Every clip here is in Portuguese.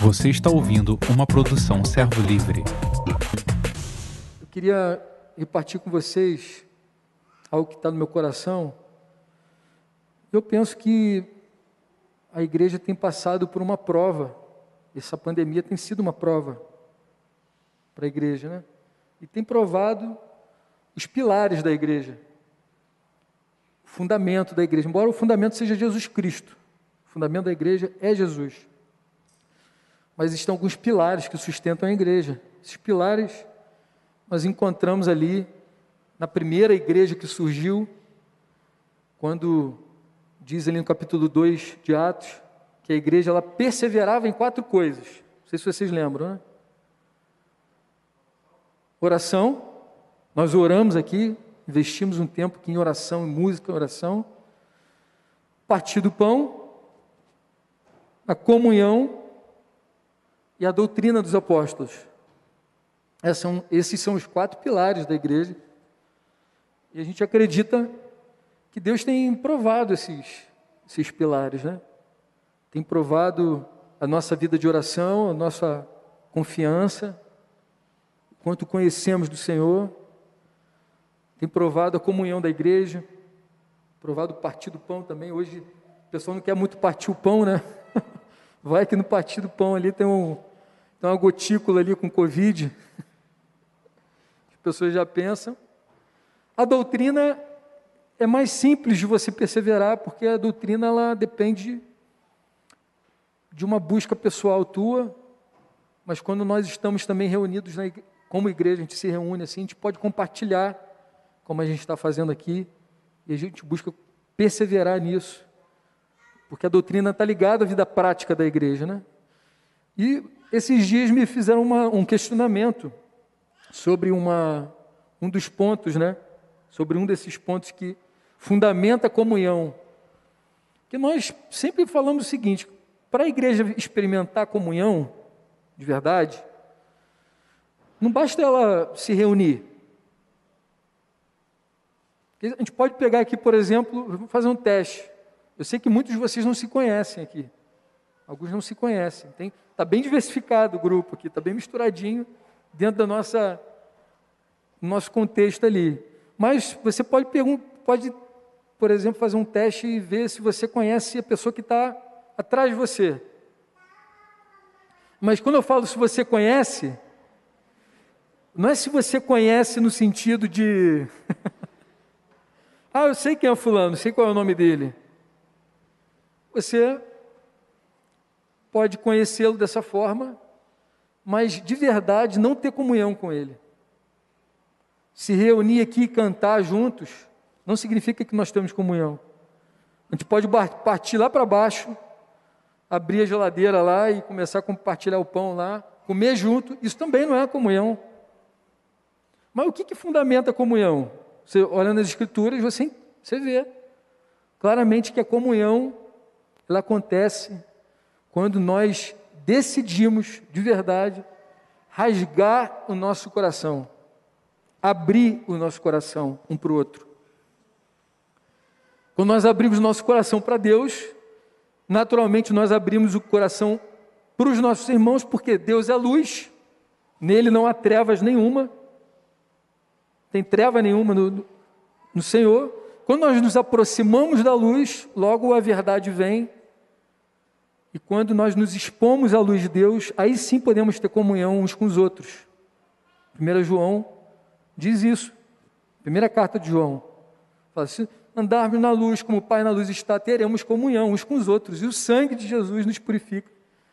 Você está ouvindo uma produção Servo Livre. Eu queria repartir com vocês algo que está no meu coração. Eu penso que a igreja tem passado por uma prova. Essa pandemia tem sido uma prova para a igreja, né? E tem provado os pilares da igreja, o fundamento da igreja. Embora o fundamento seja Jesus Cristo, o fundamento da igreja é Jesus. Mas existem alguns pilares que sustentam a igreja. Esses pilares nós encontramos ali na primeira igreja que surgiu, quando diz ali no capítulo 2 de Atos, que a igreja ela perseverava em quatro coisas. Não sei se vocês lembram, né? Oração, nós oramos aqui, investimos um tempo aqui em oração, em música, em oração. Partir do pão, a comunhão e a doutrina dos apóstolos. São, esses são os quatro pilares da igreja. E a gente acredita que Deus tem provado esses, esses pilares, né? Tem provado a nossa vida de oração, a nossa confiança, quanto conhecemos do Senhor. Tem provado a comunhão da igreja, provado o partir do pão também. Hoje o pessoal não quer muito partir o pão, né? Vai que no partir do pão ali tem, um, tem uma gotícula ali com Covid. Pessoas já pensam. A doutrina é mais simples de você perseverar, porque a doutrina ela depende de uma busca pessoal tua, mas quando nós estamos também reunidos na, como igreja, a gente se reúne assim, a gente pode compartilhar, como a gente está fazendo aqui, e a gente busca perseverar nisso, porque a doutrina está ligada à vida prática da igreja, né? E esses dias me fizeram uma, um questionamento sobre uma, um dos pontos, né? Sobre um desses pontos que fundamenta a comunhão. Que nós sempre falamos o seguinte: para a igreja experimentar a comunhão de verdade, não basta ela se reunir. A gente pode pegar aqui, por exemplo, fazer um teste. Eu sei que muitos de vocês não se conhecem aqui. Alguns não se conhecem. Está bem diversificado o grupo aqui, está bem misturadinho dentro da nossa nosso contexto ali. Mas você pode, pode, por exemplo, fazer um teste e ver se você conhece a pessoa que está atrás de você. Mas quando eu falo se você conhece, não é se você conhece no sentido de. ah, eu sei quem é fulano, sei qual é o nome dele. Você pode conhecê-lo dessa forma, mas de verdade não ter comunhão com ele. Se reunir aqui e cantar juntos, não significa que nós temos comunhão. A gente pode partir lá para baixo, abrir a geladeira lá e começar a compartilhar o pão lá, comer junto, isso também não é comunhão. Mas o que, que fundamenta a comunhão? Você olhando as escrituras, você, você vê claramente que a comunhão ela acontece quando nós decidimos de verdade rasgar o nosso coração, abrir o nosso coração um para o outro. Quando nós abrimos nosso coração para Deus, naturalmente nós abrimos o coração para os nossos irmãos, porque Deus é luz, nele não há trevas nenhuma, tem treva nenhuma no, no Senhor. Quando nós nos aproximamos da luz, logo a verdade vem e quando nós nos expomos à luz de Deus, aí sim podemos ter comunhão uns com os outros. 1 João diz isso. Primeira carta de João. Fala, se andarmos na luz como o Pai na luz está, teremos comunhão uns com os outros. E o sangue de Jesus nos purifica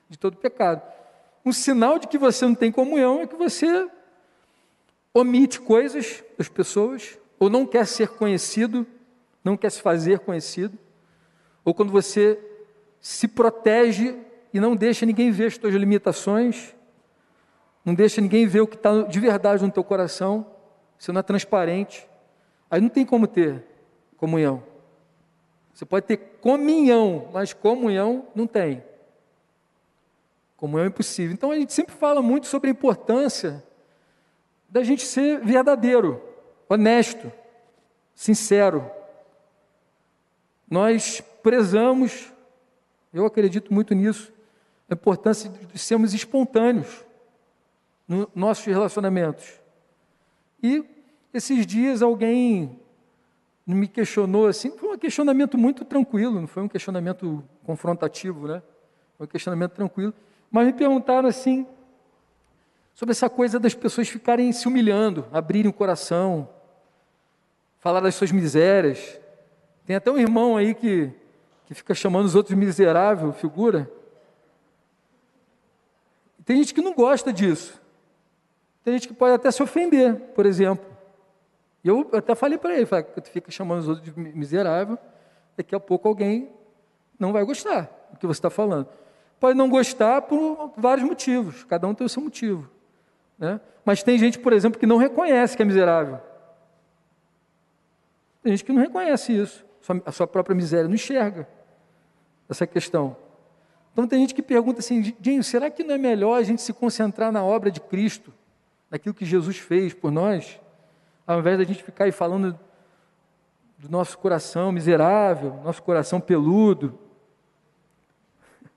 de todo pecado. Um sinal de que você não tem comunhão é que você omite coisas das pessoas, ou não quer ser conhecido, não quer se fazer conhecido, ou quando você se protege e não deixa ninguém ver as tuas limitações, não deixa ninguém ver o que está de verdade no teu coração, você não é transparente, aí não tem como ter comunhão. Você pode ter comunhão, mas comunhão não tem. Comunhão é impossível. Então a gente sempre fala muito sobre a importância da gente ser verdadeiro, honesto, sincero. Nós prezamos eu acredito muito nisso. a importância de sermos espontâneos nos nossos relacionamentos. E esses dias alguém me questionou assim, foi um questionamento muito tranquilo, não foi um questionamento confrontativo, né? Foi um questionamento tranquilo. Mas me perguntaram assim, sobre essa coisa das pessoas ficarem se humilhando, abrirem o coração, falar das suas misérias. Tem até um irmão aí que, que fica chamando os outros miserável, figura. Tem gente que não gosta disso. Tem gente que pode até se ofender, por exemplo. E eu até falei para ele, falei, tu fica chamando os outros de miserável, daqui a pouco alguém não vai gostar do que você está falando. Pode não gostar por vários motivos, cada um tem o seu motivo. Né? Mas tem gente, por exemplo, que não reconhece que é miserável. Tem gente que não reconhece isso, a sua própria miséria, não enxerga essa questão. Então tem gente que pergunta assim, Dinho, será que não é melhor a gente se concentrar na obra de Cristo, naquilo que Jesus fez por nós, ao invés da gente ficar aí falando do nosso coração miserável, nosso coração peludo?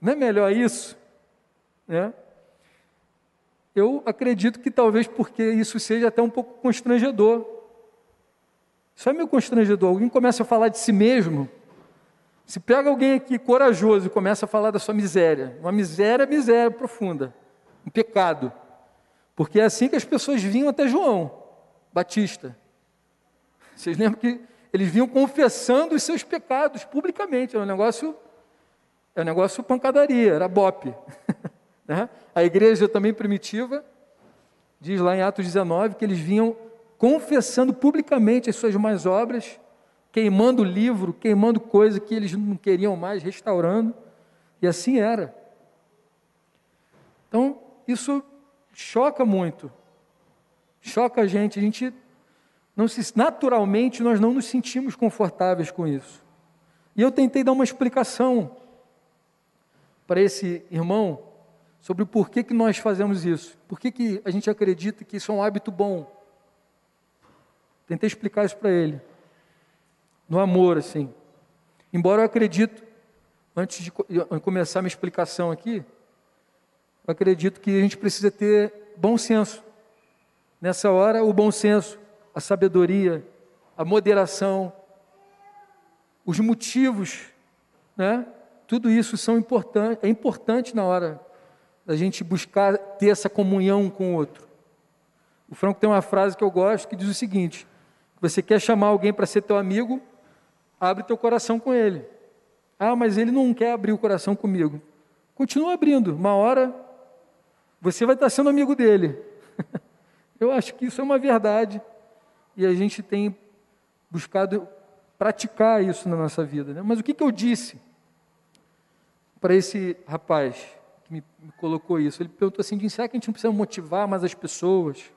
Não é melhor isso? Né? Eu acredito que talvez porque isso seja até um pouco constrangedor. Isso é meio constrangedor. Alguém começa a falar de si mesmo. Se pega alguém aqui corajoso e começa a falar da sua miséria, uma miséria, miséria profunda, um pecado. Porque é assim que as pessoas vinham até João Batista. Vocês lembram que eles vinham confessando os seus pecados publicamente. Era um negócio, era um negócio pancadaria, era bope. Né? A igreja também primitiva diz lá em Atos 19 que eles vinham confessando publicamente as suas más obras, queimando livro, queimando coisa que eles não queriam mais, restaurando, e assim era. Então, isso choca muito, choca a gente, a gente não se, naturalmente nós não nos sentimos confortáveis com isso. E eu tentei dar uma explicação para esse irmão, sobre o porquê que nós fazemos isso. Por que, que a gente acredita que isso é um hábito bom. Tentei explicar isso para ele. No amor, assim. Embora eu acredito, antes de começar minha explicação aqui, eu acredito que a gente precisa ter bom senso. Nessa hora, o bom senso, a sabedoria, a moderação, os motivos, né? Tudo isso são importante, é importante na hora da gente buscar ter essa comunhão com o outro. O Franco tem uma frase que eu gosto que diz o seguinte: você quer chamar alguém para ser teu amigo, abre teu coração com ele. Ah, mas ele não quer abrir o coração comigo. Continua abrindo. Uma hora você vai estar sendo amigo dele. eu acho que isso é uma verdade e a gente tem buscado praticar isso na nossa vida. Né? Mas o que, que eu disse para esse rapaz? que me, me colocou isso. Ele perguntou assim: será que a gente não precisa motivar mais as pessoas?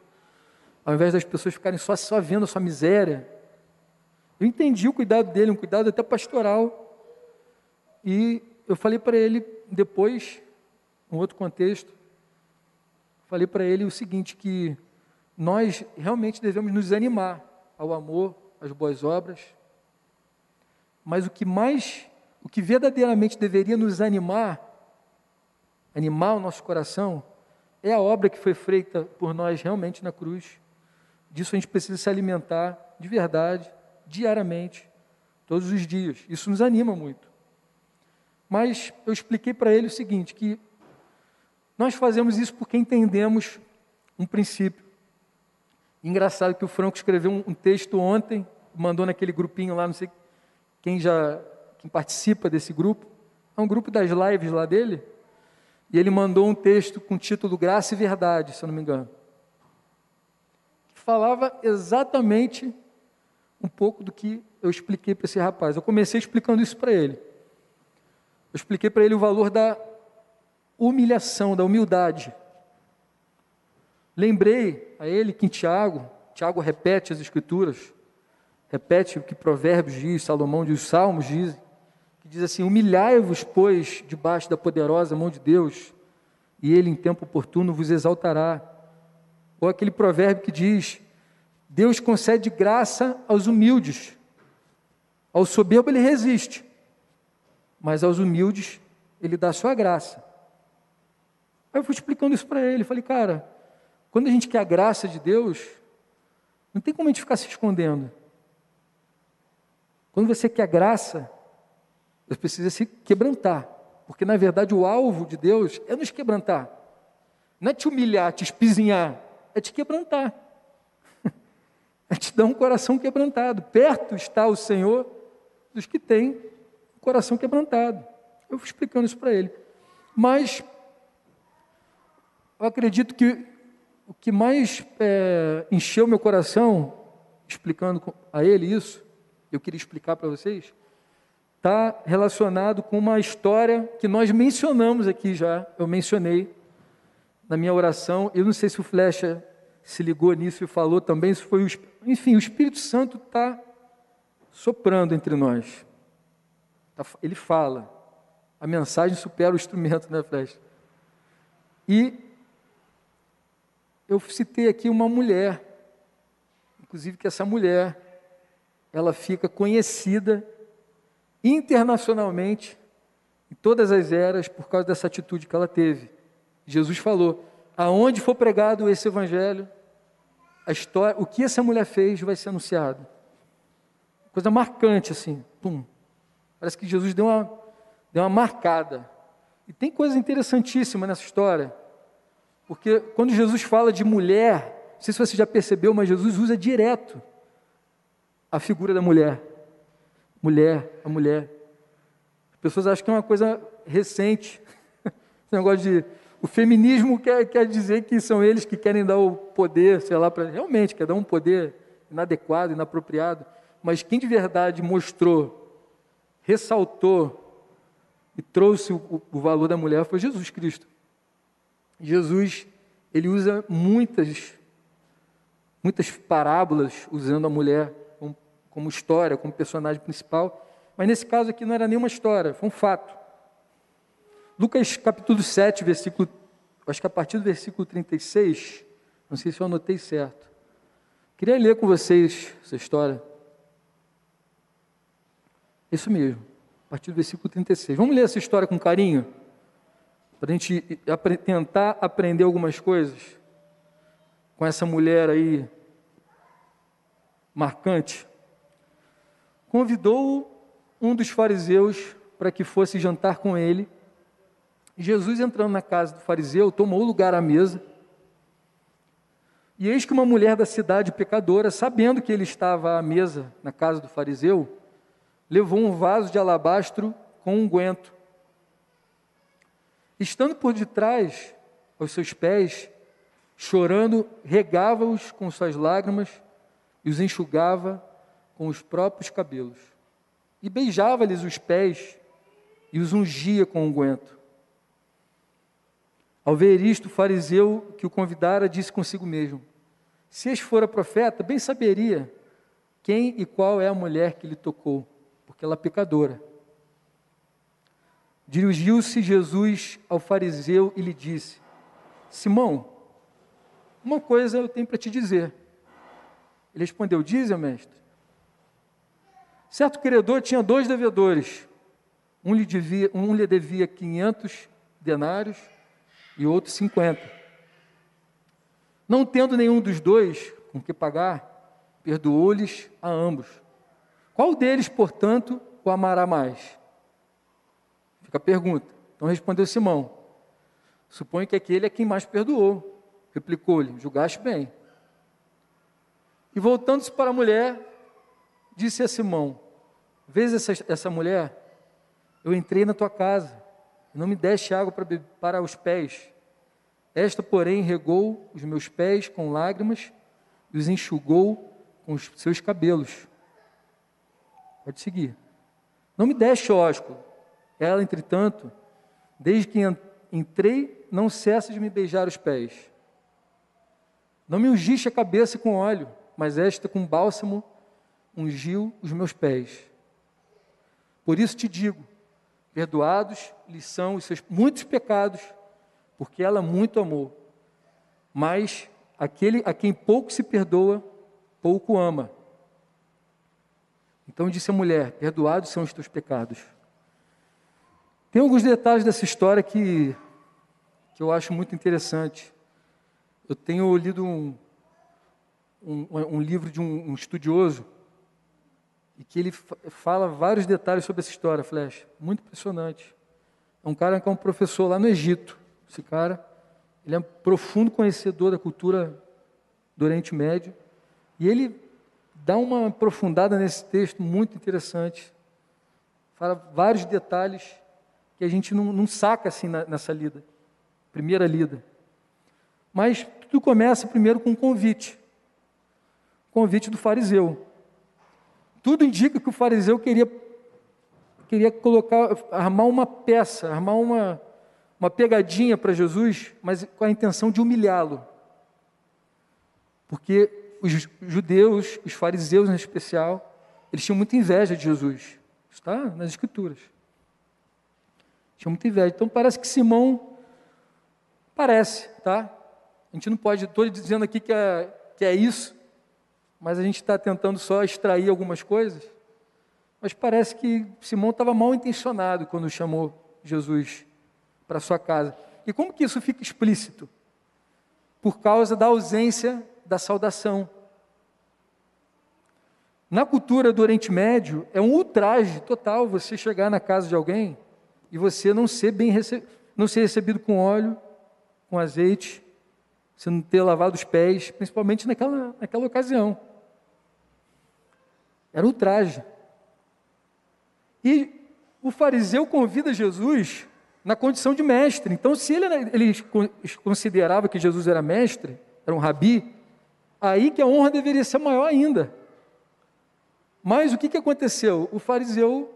Ao invés das pessoas ficarem só, só vendo a sua miséria. Eu entendi o cuidado dele, um cuidado até pastoral. E eu falei para ele depois, em outro contexto, falei para ele o seguinte, que nós realmente devemos nos animar ao amor, às boas obras, mas o que mais, o que verdadeiramente deveria nos animar animar o nosso coração, é a obra que foi feita por nós realmente na cruz. Disso a gente precisa se alimentar de verdade, diariamente, todos os dias. Isso nos anima muito. Mas eu expliquei para ele o seguinte, que nós fazemos isso porque entendemos um princípio. Engraçado que o Franco escreveu um, texto ontem, mandou naquele grupinho lá, não sei quem já quem participa desse grupo. É um grupo das lives lá dele. E ele mandou um texto com o título Graça e Verdade, se eu não me engano. Que falava exatamente um pouco do que eu expliquei para esse rapaz. Eu comecei explicando isso para ele. Eu expliquei para ele o valor da humilhação, da humildade. Lembrei a ele que em Tiago, Tiago repete as escrituras, repete o que Provérbios diz, Salomão diz, os Salmos dizem que diz assim: Humilhai-vos, pois, debaixo da poderosa mão de Deus, e Ele, em tempo oportuno, vos exaltará. Ou aquele provérbio que diz: Deus concede graça aos humildes, ao soberbo ele resiste, mas aos humildes Ele dá sua graça. Aí eu fui explicando isso para ele. Falei, cara, quando a gente quer a graça de Deus, não tem como a gente ficar se escondendo. Quando você quer a graça, você precisa se quebrantar. Porque, na verdade, o alvo de Deus é nos quebrantar. Não é te humilhar, te espizinhar, é te quebrantar. Te dar um coração quebrantado. Perto está o Senhor dos que têm o coração quebrantado. Eu fui explicando isso para ele. Mas eu acredito que o que mais é, encheu meu coração, explicando a ele isso, eu queria explicar para vocês, está relacionado com uma história que nós mencionamos aqui já, eu mencionei na minha oração, eu não sei se o Flecha se ligou nisso e falou também, isso foi o, enfim, o Espírito Santo está soprando entre nós. Tá ele fala. A mensagem supera o instrumento, né, Flecha? E eu citei aqui uma mulher, inclusive que essa mulher, ela fica conhecida internacionalmente em todas as eras por causa dessa atitude que ela teve. Jesus falou: aonde for pregado esse evangelho, a história, o que essa mulher fez vai ser anunciado. Coisa marcante assim, pum. Parece que Jesus deu uma, deu uma marcada. E tem coisa interessantíssima nessa história. Porque quando Jesus fala de mulher, não sei se você já percebeu, mas Jesus usa direto a figura da mulher. Mulher, a mulher. As pessoas acham que é uma coisa recente. Esse negócio de. O feminismo quer, quer dizer que são eles que querem dar o poder, sei lá, para. Realmente, quer dar um poder inadequado, inapropriado. Mas quem de verdade mostrou, ressaltou e trouxe o, o valor da mulher foi Jesus Cristo. Jesus, ele usa muitas, muitas parábolas usando a mulher como, como história, como personagem principal, mas nesse caso aqui não era nenhuma história, foi um fato. Lucas capítulo 7, versículo, acho que a partir do versículo 36, não sei se eu anotei certo. Queria ler com vocês essa história. Isso mesmo, a partir do versículo 36. Vamos ler essa história com carinho? para a gente tentar aprender algumas coisas com essa mulher aí marcante. Convidou um dos fariseus para que fosse jantar com ele. Jesus, entrando na casa do fariseu, tomou lugar à mesa. E eis que uma mulher da cidade pecadora, sabendo que ele estava à mesa na casa do fariseu, levou um vaso de alabastro com unguento Estando por detrás aos seus pés, chorando, regava-os com suas lágrimas e os enxugava com os próprios cabelos. E beijava-lhes os pés e os ungia com unguento. Um Ao ver isto, o fariseu que o convidara disse consigo mesmo: Se este fora profeta, bem saberia quem e qual é a mulher que lhe tocou, porque ela é pecadora. Dirigiu-se Jesus ao fariseu e lhe disse: Simão, uma coisa eu tenho para te dizer. Ele respondeu: Diz, mestre. Certo credor tinha dois devedores. Um lhe devia, um lhe devia 500 denários e outro 50. Não tendo nenhum dos dois com que pagar, perdoou-lhes a ambos. Qual deles, portanto, o amará mais? Fica a pergunta. Então respondeu Simão: Suponho que aquele é quem mais perdoou. Replicou-lhe: Julgaste bem. E voltando-se para a mulher, disse a Simão: Vês essa, essa mulher? Eu entrei na tua casa, não me deste água para, para os pés. Esta, porém, regou os meus pés com lágrimas e os enxugou com os seus cabelos. Pode seguir. Não me deste ósculo, ela, entretanto, desde que entrei, não cessa de me beijar os pés. Não me ungiste a cabeça com óleo, mas esta com bálsamo ungiu os meus pés. Por isso te digo: perdoados lhe são os seus muitos pecados, porque ela muito amou. Mas aquele a quem pouco se perdoa, pouco ama. Então disse a mulher: Perdoados são os teus pecados. Tem alguns detalhes dessa história que, que eu acho muito interessante. Eu tenho lido um, um, um livro de um, um, estudioso e que ele fala vários detalhes sobre essa história, Flash. Muito impressionante. É um cara que é um professor lá no Egito. Esse cara, ele é um profundo conhecedor da cultura do Oriente Médio e ele dá uma aprofundada nesse texto muito interessante. Fala vários detalhes que a gente não, não saca assim na, nessa lida, primeira lida. Mas tudo começa primeiro com um convite. Convite do fariseu. Tudo indica que o fariseu queria queria colocar, armar uma peça, armar uma, uma pegadinha para Jesus, mas com a intenção de humilhá-lo. Porque os judeus, os fariseus em especial, eles tinham muita inveja de Jesus. Está nas Escrituras. Tinha muita inveja. Então parece que Simão parece, tá? A gente não pode, estou dizendo aqui que é, que é isso, mas a gente está tentando só extrair algumas coisas. Mas parece que Simão estava mal intencionado quando chamou Jesus para sua casa. E como que isso fica explícito? Por causa da ausência da saudação. Na cultura do Oriente Médio, é um ultraje total você chegar na casa de alguém e você não ser bem não ser recebido com óleo, com azeite, você não ter lavado os pés, principalmente naquela, naquela ocasião. Era ultraje. E o fariseu convida Jesus na condição de mestre. Então, se ele, ele considerava que Jesus era mestre, era um rabi, aí que a honra deveria ser maior ainda. Mas o que, que aconteceu? O fariseu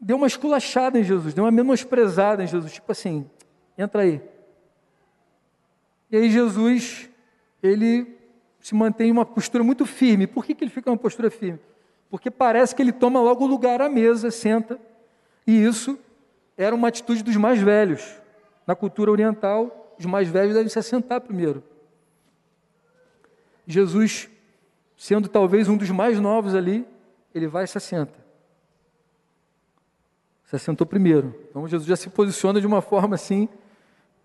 deu uma esculachada em Jesus, deu uma menosprezada em Jesus, tipo assim, entra aí. E aí Jesus, ele se mantém em uma postura muito firme. Por que, que ele fica em uma postura firme? Porque parece que ele toma logo o lugar à mesa, senta, e isso era uma atitude dos mais velhos. Na cultura oriental, os mais velhos devem se assentar primeiro. Jesus, sendo talvez um dos mais novos ali, ele vai e se assenta. Se assentou primeiro. Então Jesus já se posiciona de uma forma assim.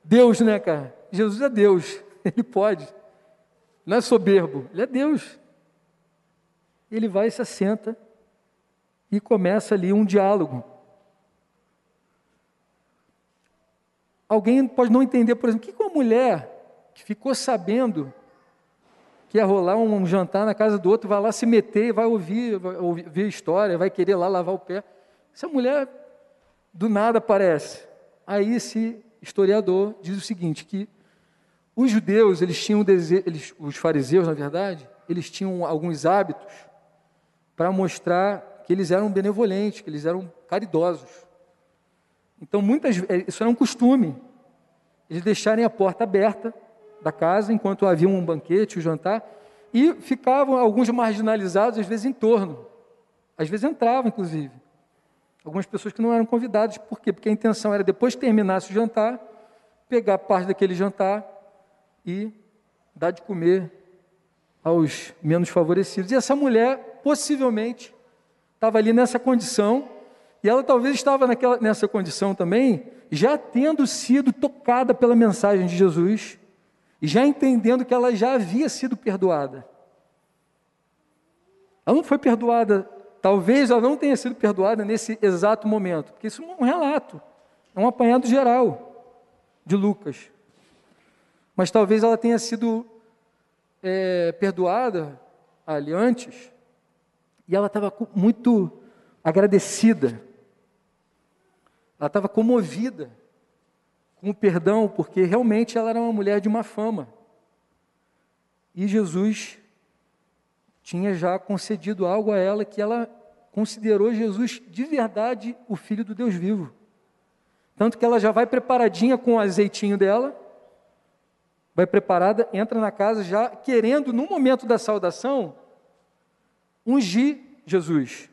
Deus, né, cara? Jesus é Deus. Ele pode. Não é soberbo. Ele é Deus. Ele vai e se assenta e começa ali um diálogo. Alguém pode não entender, por exemplo, o que uma mulher que ficou sabendo que ia rolar um jantar na casa do outro, vai lá se meter, vai ouvir, vai ouvir a história, vai querer lá lavar o pé. Essa mulher do nada aparece. Aí esse historiador diz o seguinte, que os judeus, eles tinham eles, os fariseus, na verdade, eles tinham alguns hábitos para mostrar que eles eram benevolentes, que eles eram caridosos. Então, muitas é, isso era um costume, eles deixarem a porta aberta da casa enquanto havia um banquete, um jantar, e ficavam alguns marginalizados, às vezes em torno. Às vezes entravam, inclusive. Algumas pessoas que não eram convidadas, por quê? Porque a intenção era, depois que terminasse o jantar, pegar parte daquele jantar e dar de comer aos menos favorecidos. E essa mulher, possivelmente, estava ali nessa condição, e ela talvez estava naquela, nessa condição também, já tendo sido tocada pela mensagem de Jesus, e já entendendo que ela já havia sido perdoada. Ela não foi perdoada, talvez ela não tenha sido perdoada nesse exato momento, porque isso é um relato, é um apanhado geral de Lucas. Mas talvez ela tenha sido é, perdoada ali antes, e ela estava muito agradecida, ela estava comovida com o perdão, porque realmente ela era uma mulher de uma fama. E Jesus tinha já concedido algo a ela que ela considerou Jesus de verdade o filho do Deus vivo. Tanto que ela já vai preparadinha com o azeitinho dela, vai preparada, entra na casa já querendo, no momento da saudação, ungir Jesus,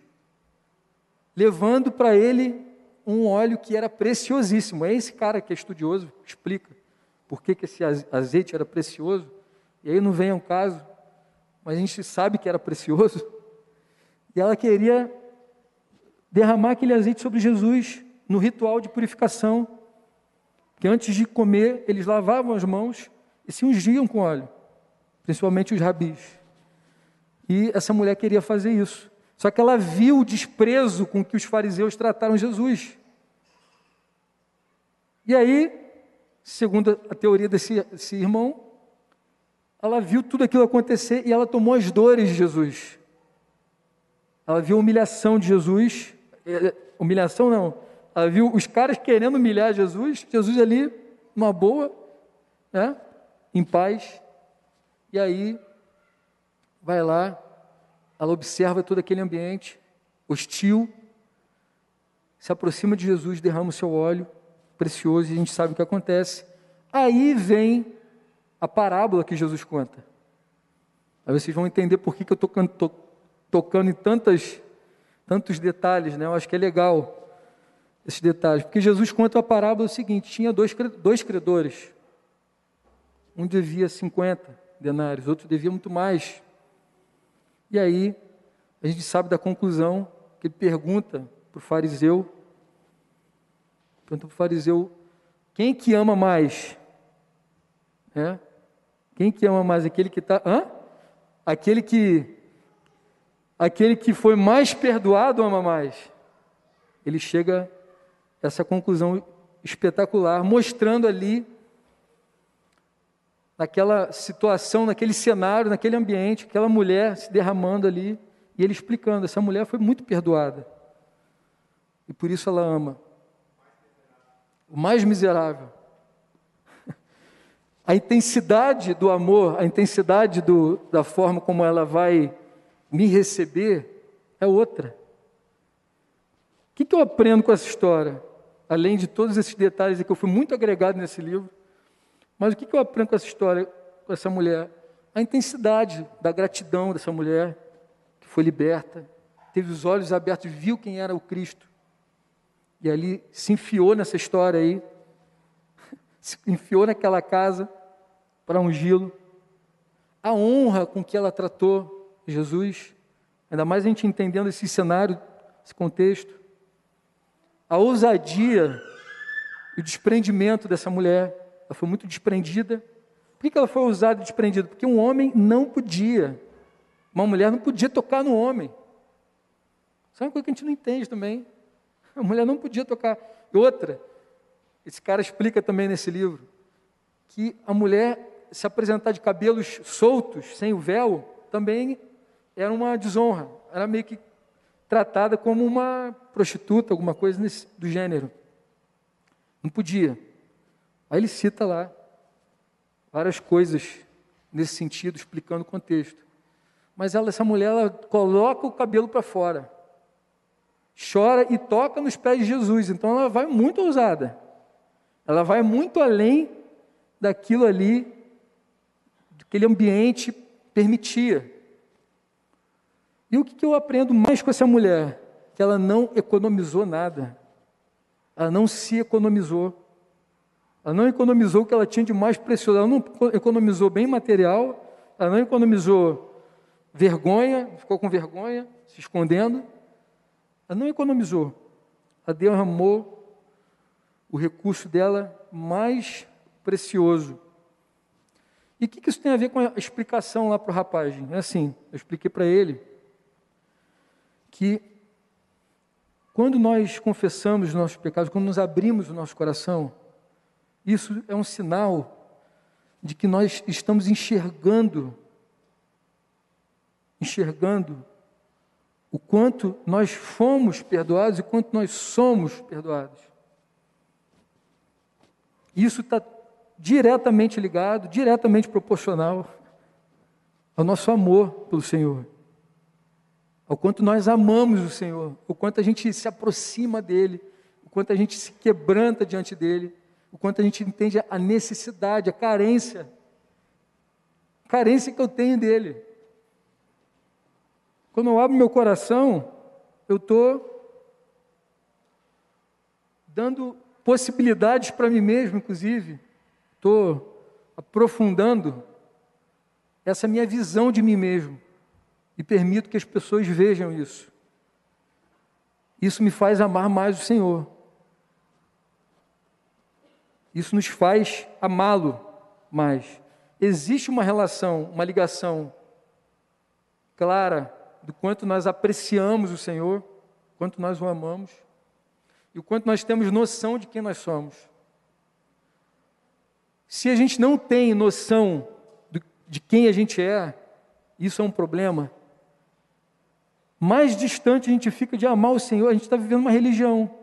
levando para ele um óleo que era preciosíssimo. É esse cara que é estudioso, explica por que, que esse azeite era precioso. E aí não vem ao caso, mas a gente sabe que era precioso. E ela queria derramar aquele azeite sobre Jesus no ritual de purificação, que antes de comer eles lavavam as mãos e se ungiam com óleo, principalmente os rabis. E essa mulher queria fazer isso. Só que ela viu o desprezo com que os fariseus trataram Jesus. E aí, segundo a teoria desse, desse irmão, ela viu tudo aquilo acontecer e ela tomou as dores de Jesus. Ela viu a humilhação de Jesus. É, humilhação não. Ela viu os caras querendo humilhar Jesus. Jesus ali, uma boa, né? em paz. E aí, vai lá, ela observa todo aquele ambiente hostil, se aproxima de Jesus, derrama o seu óleo precioso e a gente sabe o que acontece. Aí vem a parábola que Jesus conta. Aí vocês vão entender por que, que eu estou to, tocando em tantas, tantos detalhes, né? Eu acho que é legal esses detalhes. Porque Jesus conta a parábola o seguinte: tinha dois, dois credores. Um devia 50 denários, outro devia muito mais. E aí, a gente sabe da conclusão que ele pergunta para o fariseu, pergunta para o fariseu, quem que ama mais? É? Quem que ama mais? Aquele que está. Aquele que. Aquele que foi mais perdoado ama mais. Ele chega a essa conclusão espetacular, mostrando ali, naquela situação, naquele cenário, naquele ambiente, aquela mulher se derramando ali, e ele explicando: essa mulher foi muito perdoada. E por isso ela ama. O mais miserável a intensidade do amor, a intensidade do, da forma como ela vai me receber é outra. O que, que eu aprendo com essa história? Além de todos esses detalhes que eu fui muito agregado nesse livro, mas o que, que eu aprendo com essa história, com essa mulher? A intensidade da gratidão dessa mulher que foi liberta, teve os olhos abertos, viu quem era o Cristo, e ali se enfiou nessa história aí, se enfiou naquela casa, para ungí-lo, a honra com que ela tratou Jesus, ainda mais a gente entendendo esse cenário, esse contexto, a ousadia e o desprendimento dessa mulher, ela foi muito desprendida. Por que ela foi ousada e desprendida? Porque um homem não podia, uma mulher não podia tocar no homem. Isso é uma coisa que a gente não entende também. A mulher não podia tocar. Outra, esse cara explica também nesse livro, que a mulher se apresentar de cabelos soltos, sem o véu, também era uma desonra. Era meio que tratada como uma prostituta, alguma coisa nesse, do gênero. Não podia. Aí ele cita lá várias coisas nesse sentido, explicando o contexto. Mas ela, essa mulher, ela coloca o cabelo para fora, chora e toca nos pés de Jesus. Então ela vai muito ousada. Ela vai muito além daquilo ali aquele ambiente permitia. E o que eu aprendo mais com essa mulher? Que ela não economizou nada. Ela não se economizou. Ela não economizou o que ela tinha de mais precioso. Ela não economizou bem material. Ela não economizou vergonha, ficou com vergonha, se escondendo. Ela não economizou. Ela derramou o recurso dela mais precioso. E o que, que isso tem a ver com a explicação lá para o rapaz? É assim, eu expliquei para ele que quando nós confessamos os nossos pecados, quando nos abrimos o nosso coração, isso é um sinal de que nós estamos enxergando, enxergando o quanto nós fomos perdoados e quanto nós somos perdoados. Isso está diretamente ligado, diretamente proporcional ao nosso amor pelo Senhor. Ao quanto nós amamos o Senhor, o quanto a gente se aproxima dele, o quanto a gente se quebranta diante dele, o quanto a gente entende a necessidade, a carência, a carência que eu tenho dele. Quando eu abro meu coração, eu estou dando possibilidades para mim mesmo, inclusive, estou aprofundando essa minha visão de mim mesmo e permito que as pessoas vejam isso. Isso me faz amar mais o Senhor. Isso nos faz amá-lo mais. Existe uma relação, uma ligação clara do quanto nós apreciamos o Senhor, quanto nós o amamos e o quanto nós temos noção de quem nós somos. Se a gente não tem noção de quem a gente é, isso é um problema. Mais distante a gente fica de amar o Senhor, a gente está vivendo uma religião.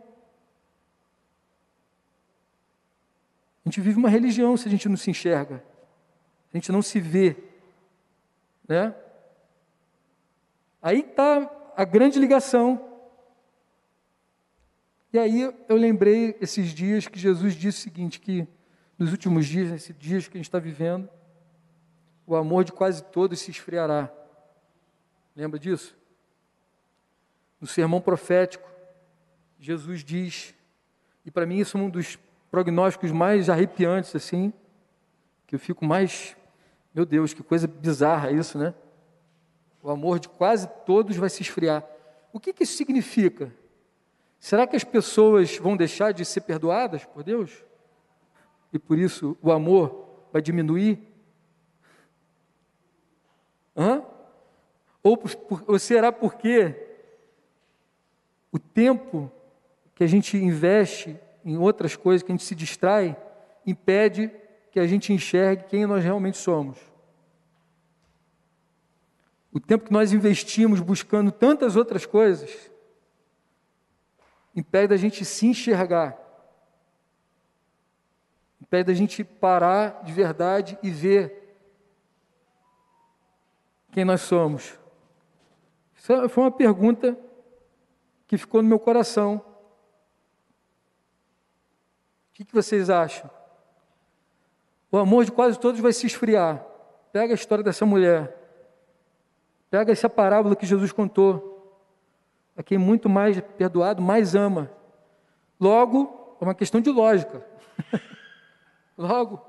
A gente vive uma religião se a gente não se enxerga, a gente não se vê, né? Aí está a grande ligação. E aí eu lembrei esses dias que Jesus disse o seguinte, que nos últimos dias, nesses dias que a gente está vivendo, o amor de quase todos se esfriará. Lembra disso? No sermão profético, Jesus diz, e para mim isso é um dos prognósticos mais arrepiantes, assim, que eu fico mais, meu Deus, que coisa bizarra isso, né? O amor de quase todos vai se esfriar. O que, que isso significa? Será que as pessoas vão deixar de ser perdoadas por Deus? E por isso o amor vai diminuir? Hã? Ou, ou será porque o tempo que a gente investe em outras coisas, que a gente se distrai, impede que a gente enxergue quem nós realmente somos? O tempo que nós investimos buscando tantas outras coisas impede a gente se enxergar, impede a gente parar de verdade e ver quem nós somos? Isso foi uma pergunta que ficou no meu coração. O que, vocês acham? O amor de quase todos vai se esfriar. Pega a história dessa mulher. Pega essa parábola que Jesus contou. A quem muito mais perdoado, mais ama. Logo, é uma questão de lógica. Logo,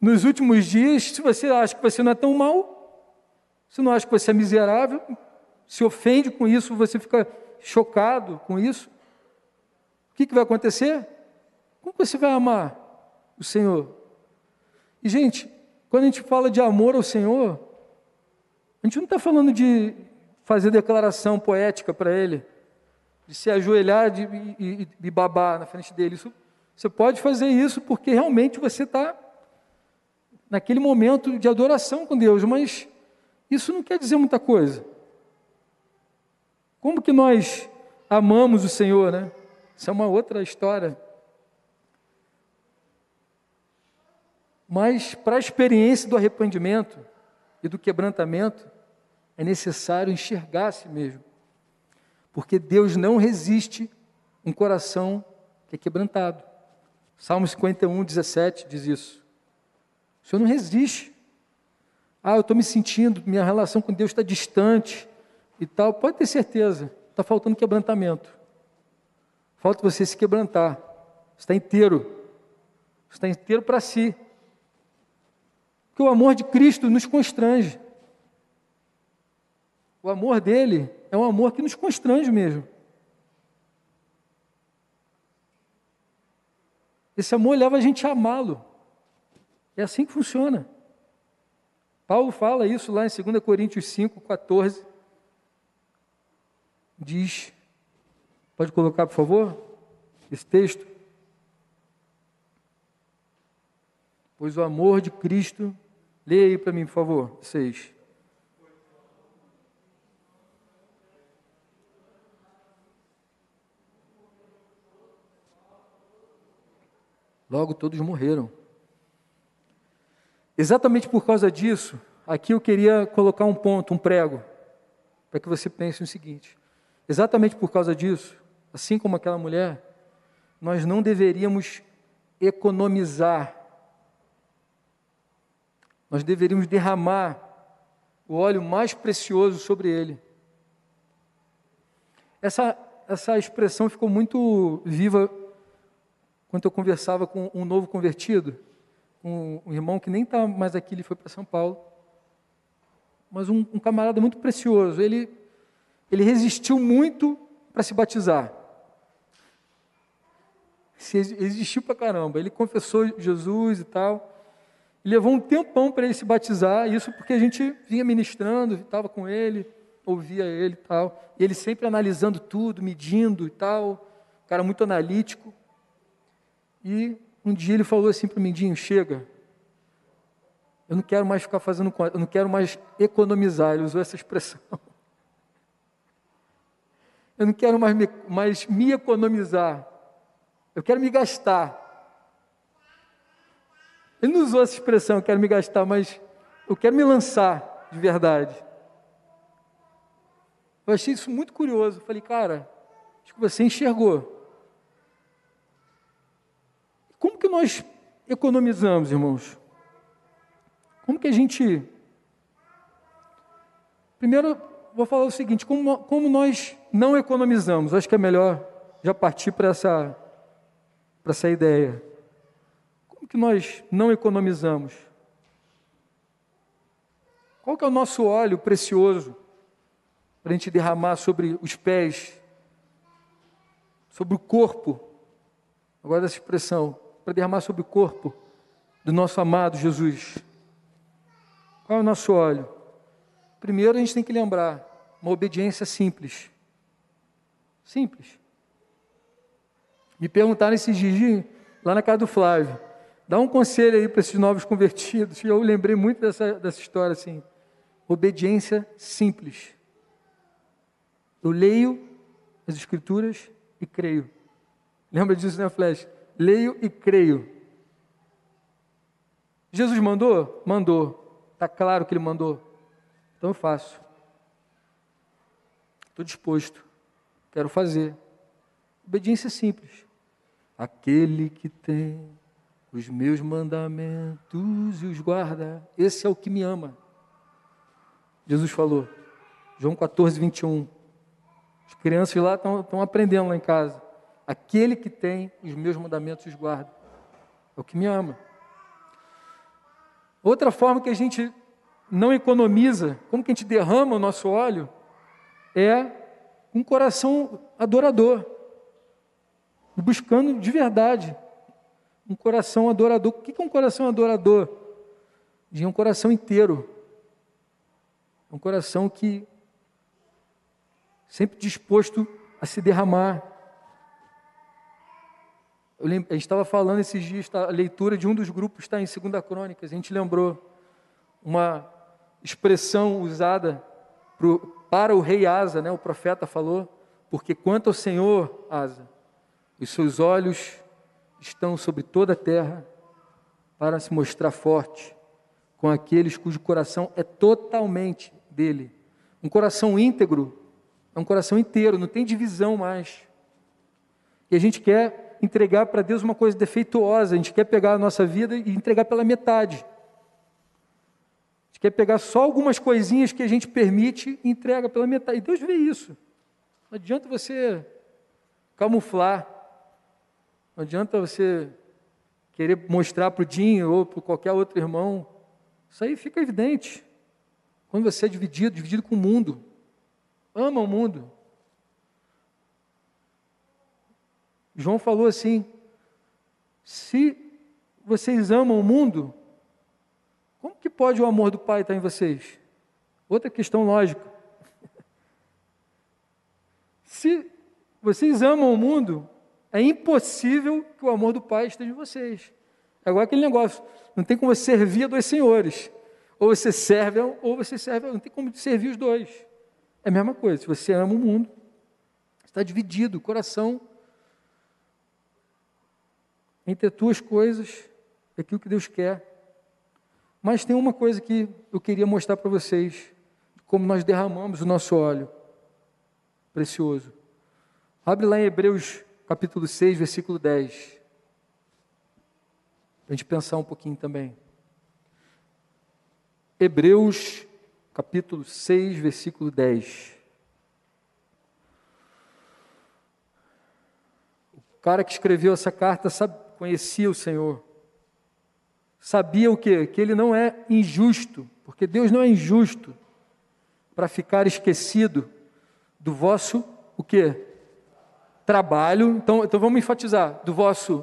nos últimos dias, se você acha que você não é tão mal, se não acha que você é miserável, se ofende com isso, você fica chocado com isso, o que, que vai acontecer? Como você vai amar o Senhor? E, gente, quando a gente fala de amor ao Senhor, a gente não está falando de fazer declaração poética para Ele, de se ajoelhar de, e, e babar na frente dele. Isso, você pode fazer isso porque realmente você está naquele momento de adoração com Deus, mas isso não quer dizer muita coisa. Como que nós amamos o Senhor, né? Isso é uma outra história. Mas para a experiência do arrependimento e do quebrantamento, é necessário enxergar a si mesmo. Porque Deus não resiste um coração que é quebrantado. Salmo 51, 17 diz isso. O Senhor não resiste. Ah, eu estou me sentindo, minha relação com Deus está distante e tal. Pode ter certeza, está faltando quebrantamento. Falta você se quebrantar. Está inteiro. Está inteiro para si. Porque o amor de Cristo nos constrange. O amor dele é um amor que nos constrange mesmo. Esse amor leva a gente a amá-lo. É assim que funciona. Paulo fala isso lá em 2 Coríntios 5, 14. Diz, pode colocar, por favor, esse texto? Pois o amor de Cristo, leia aí para mim, por favor, 6. Logo todos morreram. Exatamente por causa disso, aqui eu queria colocar um ponto, um prego, para que você pense no seguinte: exatamente por causa disso, assim como aquela mulher, nós não deveríamos economizar, nós deveríamos derramar o óleo mais precioso sobre ele. Essa, essa expressão ficou muito viva quando eu conversava com um novo convertido um, um irmão que nem está mais aqui, ele foi para São Paulo, mas um, um, camarada muito precioso. Ele, ele resistiu muito para se batizar. Se existiu pra caramba. Ele confessou Jesus e tal. E levou um tempão para ele se batizar, isso porque a gente vinha ministrando, estava com ele, ouvia ele e tal. E ele sempre analisando tudo, medindo e tal. Um cara muito analítico. E um dia ele falou assim para mim, Dinho, chega. Eu não quero mais ficar fazendo conta, eu não quero mais economizar. Ele usou essa expressão. Eu não quero mais me, mais me economizar. Eu quero me gastar. Ele não usou essa expressão, eu quero me gastar, mas eu quero me lançar de verdade. Eu achei isso muito curioso. Eu falei, cara, acho que você enxergou. Como que nós economizamos, irmãos? Como que a gente. Primeiro, vou falar o seguinte: como, como nós não economizamos? Acho que é melhor já partir para essa, essa ideia. Como que nós não economizamos? Qual que é o nosso óleo precioso para a gente derramar sobre os pés, sobre o corpo? Agora essa expressão, para derramar sobre o corpo do nosso amado Jesus. Qual é o nosso óleo? Primeiro a gente tem que lembrar uma obediência simples. Simples. Me perguntaram esses dias, lá na casa do Flávio, dá um conselho aí para esses novos convertidos. E eu lembrei muito dessa, dessa história assim. Obediência simples. Eu leio as escrituras e creio. Lembra disso, né, Flash? Leio e creio. Jesus mandou? Mandou. Está claro que ele mandou. Então eu faço. Estou disposto. Quero fazer. Obediência simples. Aquele que tem os meus mandamentos e os guarda, esse é o que me ama. Jesus falou. João 14, 21. As crianças lá estão aprendendo lá em casa. Aquele que tem os meus mandamentos os guarda. É o que me ama. Outra forma que a gente não economiza, como que a gente derrama o nosso óleo, é um coração adorador, buscando de verdade um coração adorador. O que é um coração adorador? De um coração inteiro, um coração que sempre disposto a se derramar. Lembro, a gente estava falando esses dias, a leitura de um dos grupos está em 2 Crônicas, a gente lembrou uma expressão usada pro, para o rei Asa, né? o profeta falou, porque quanto ao Senhor, Asa, os seus olhos estão sobre toda a terra para se mostrar forte com aqueles cujo coração é totalmente dele. Um coração íntegro é um coração inteiro, não tem divisão mais. E a gente quer entregar para Deus uma coisa defeituosa, a gente quer pegar a nossa vida e entregar pela metade quer pegar só algumas coisinhas que a gente permite e entrega pela metade. E Deus vê isso. Não adianta você camuflar. Não adianta você querer mostrar para o Dinho ou para qualquer outro irmão. Isso aí fica evidente. Quando você é dividido, dividido com o mundo. Ama o mundo. João falou assim: se vocês amam o mundo, como que pode o amor do Pai estar em vocês? Outra questão lógica. Se vocês amam o mundo, é impossível que o amor do Pai esteja em vocês. É igual aquele negócio, não tem como você servir a dois senhores. Ou você serve, ou você serve, não tem como servir os dois. É a mesma coisa, se você ama o mundo, está dividido, o coração entre duas coisas, é aquilo que Deus quer. Mas tem uma coisa que eu queria mostrar para vocês, como nós derramamos o nosso óleo precioso. Abre lá em Hebreus capítulo 6, versículo 10. Para a gente pensar um pouquinho também. Hebreus capítulo 6, versículo 10. O cara que escreveu essa carta sabe, conhecia o Senhor sabia o quê? Que ele não é injusto, porque Deus não é injusto para ficar esquecido do vosso o quê? trabalho. Então, então vamos enfatizar do vosso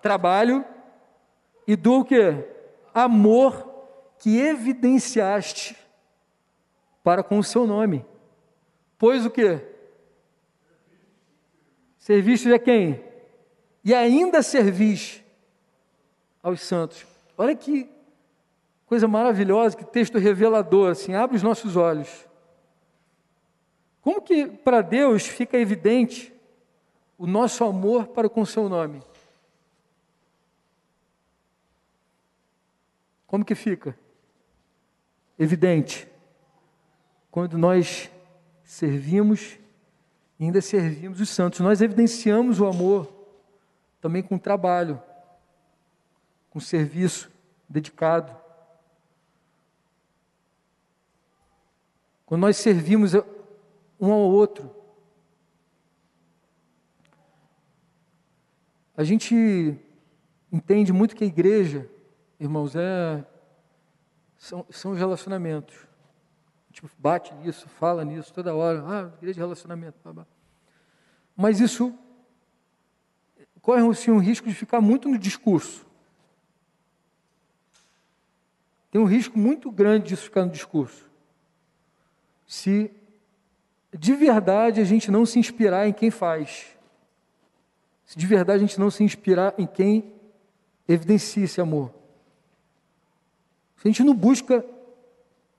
trabalho e do que amor que evidenciaste para com o seu nome. Pois o que? Serviste a quem? E ainda servis aos santos. Olha que coisa maravilhosa, que texto revelador, assim, abre os nossos olhos. Como que para Deus fica evidente o nosso amor para com o seu nome? Como que fica? Evidente. Quando nós servimos ainda servimos os santos, nós evidenciamos o amor também com trabalho, com serviço dedicado. Quando nós servimos um ao outro, a gente entende muito que a igreja, irmãos, é, são, são os relacionamentos. A gente bate nisso, fala nisso toda hora. Ah, igreja de relacionamento. Mas isso corre assim, um risco de ficar muito no discurso. Tem um risco muito grande disso ficar no discurso. Se de verdade a gente não se inspirar em quem faz. Se de verdade a gente não se inspirar em quem evidencia esse amor. Se a gente não busca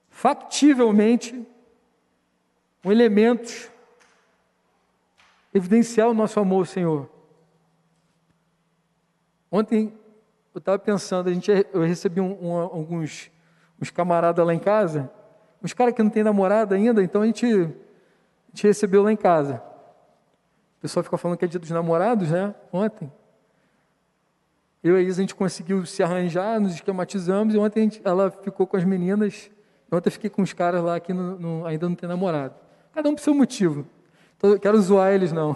factivelmente um elemento evidenciar o nosso amor, Senhor. Ontem eu estava pensando, a gente, eu recebi um, um, alguns uns camaradas lá em casa, uns caras que não têm namorada ainda, então a gente, a gente recebeu lá em casa. O pessoal ficou falando que é dia dos namorados, né? Ontem. Eu e a Isa, a gente conseguiu se arranjar, nos esquematizamos, e ontem gente, ela ficou com as meninas, ontem eu fiquei com os caras lá que no, no, ainda não tem namorado. Cada um por seu motivo. Então, quero zoar eles, não.